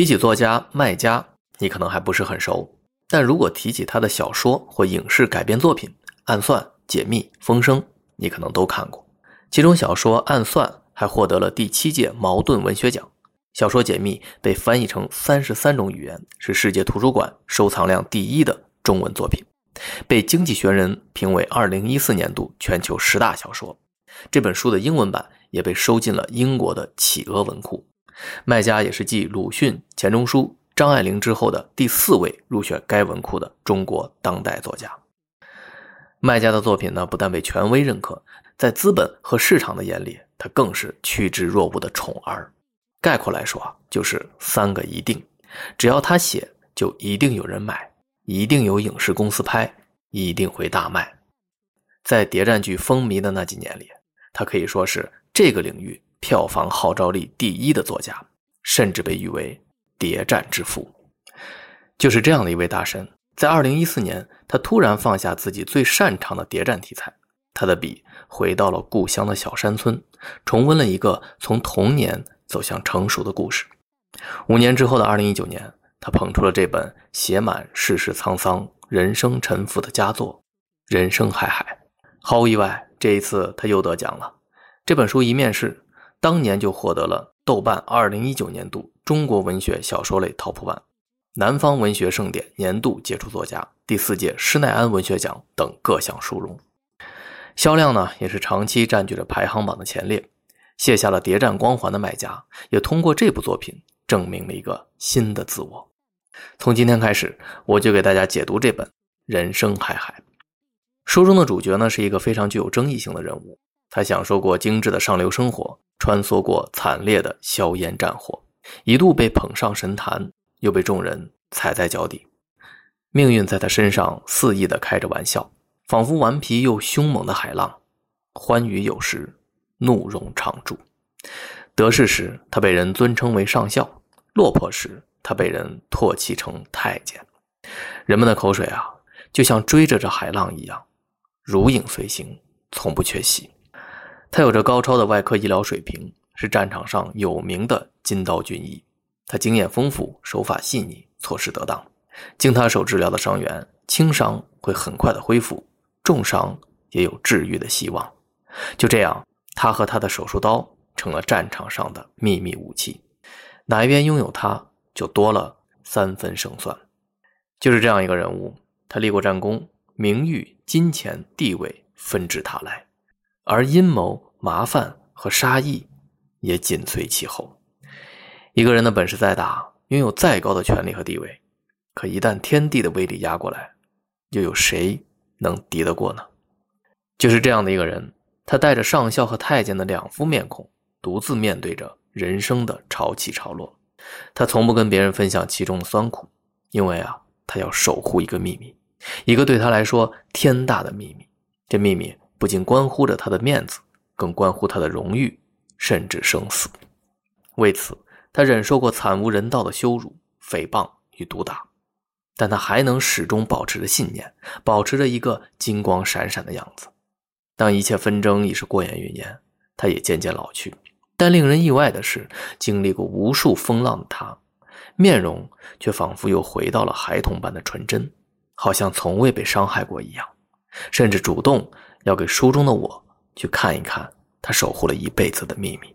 提起作家麦家，你可能还不是很熟，但如果提起他的小说或影视改编作品《暗算》《解密》《风声》，你可能都看过。其中小说《暗算》还获得了第七届茅盾文学奖。小说《解密》被翻译成三十三种语言，是世界图书馆收藏量第一的中文作品，被《经济学人》评为二零一四年度全球十大小说。这本书的英文版也被收进了英国的企鹅文库。麦家也是继鲁迅、钱钟书、张爱玲之后的第四位入选该文库的中国当代作家。麦家的作品呢，不但被权威认可，在资本和市场的眼里，他更是趋之若鹜的宠儿。概括来说啊，就是三个一定：只要他写，就一定有人买，一定有影视公司拍，一定会大卖。在谍战剧风靡的那几年里，他可以说是这个领域票房号召力第一的作家，甚至被誉为“谍战之父”。就是这样的一位大神，在二零一四年，他突然放下自己最擅长的谍战题材，他的笔回到了故乡的小山村，重温了一个从童年。走向成熟的故事。五年之后的二零一九年，他捧出了这本写满世事沧桑、人生沉浮的佳作《人生海海》。毫无意外，这一次他又得奖了。这本书一面世，当年就获得了豆瓣二零一九年度中国文学小说类 TOP ONE、南方文学盛典年度杰出作家、第四届施耐庵文学奖等各项殊荣。销量呢，也是长期占据着排行榜的前列。卸下了谍战光环的卖家，也通过这部作品证明了一个新的自我。从今天开始，我就给大家解读这本《人生海海》。书中的主角呢，是一个非常具有争议性的人物。他享受过精致的上流生活，穿梭过惨烈的硝烟战火，一度被捧上神坛，又被众人踩在脚底。命运在他身上肆意地开着玩笑，仿佛顽皮又凶猛的海浪，欢愉有时。怒容常驻，得势时他被人尊称为上校，落魄时他被人唾弃成太监。人们的口水啊，就像追着这海浪一样，如影随形，从不缺席。他有着高超的外科医疗水平，是战场上有名的金刀军医。他经验丰富，手法细腻，措施得当。经他手治疗的伤员，轻伤会很快的恢复，重伤也有治愈的希望。就这样。他和他的手术刀成了战场上的秘密武器，哪一边拥有他，就多了三分胜算。就是这样一个人物，他立过战功，名誉、金钱、地位纷至沓来，而阴谋、麻烦和杀意也紧随其后。一个人的本事再大，拥有再高的权力和地位，可一旦天地的威力压过来，又有谁能敌得过呢？就是这样的一个人。他带着上校和太监的两副面孔，独自面对着人生的潮起潮落。他从不跟别人分享其中的酸苦，因为啊，他要守护一个秘密，一个对他来说天大的秘密。这秘密不仅关乎着他的面子，更关乎他的荣誉，甚至生死。为此，他忍受过惨无人道的羞辱、诽谤与毒打，但他还能始终保持着信念，保持着一个金光闪闪的样子。当一切纷争已是过眼云烟，他也渐渐老去。但令人意外的是，经历过无数风浪的他，面容却仿佛又回到了孩童般的纯真，好像从未被伤害过一样。甚至主动要给书中的我去看一看他守护了一辈子的秘密，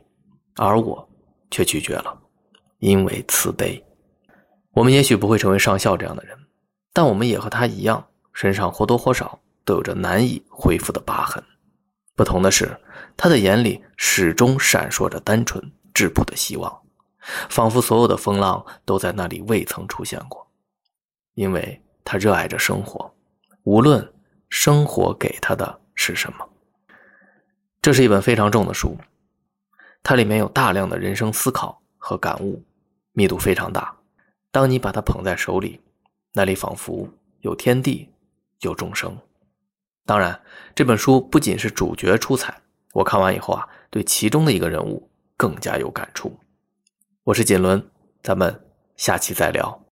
而我却拒绝了，因为慈悲。我们也许不会成为上校这样的人，但我们也和他一样，身上或多或少都有着难以恢复的疤痕。不同的是，他的眼里始终闪烁着单纯质朴的希望，仿佛所有的风浪都在那里未曾出现过。因为他热爱着生活，无论生活给他的是什么。这是一本非常重的书，它里面有大量的人生思考和感悟，密度非常大。当你把它捧在手里，那里仿佛有天地，有众生。当然，这本书不仅是主角出彩，我看完以后啊，对其中的一个人物更加有感触。我是锦纶，咱们下期再聊。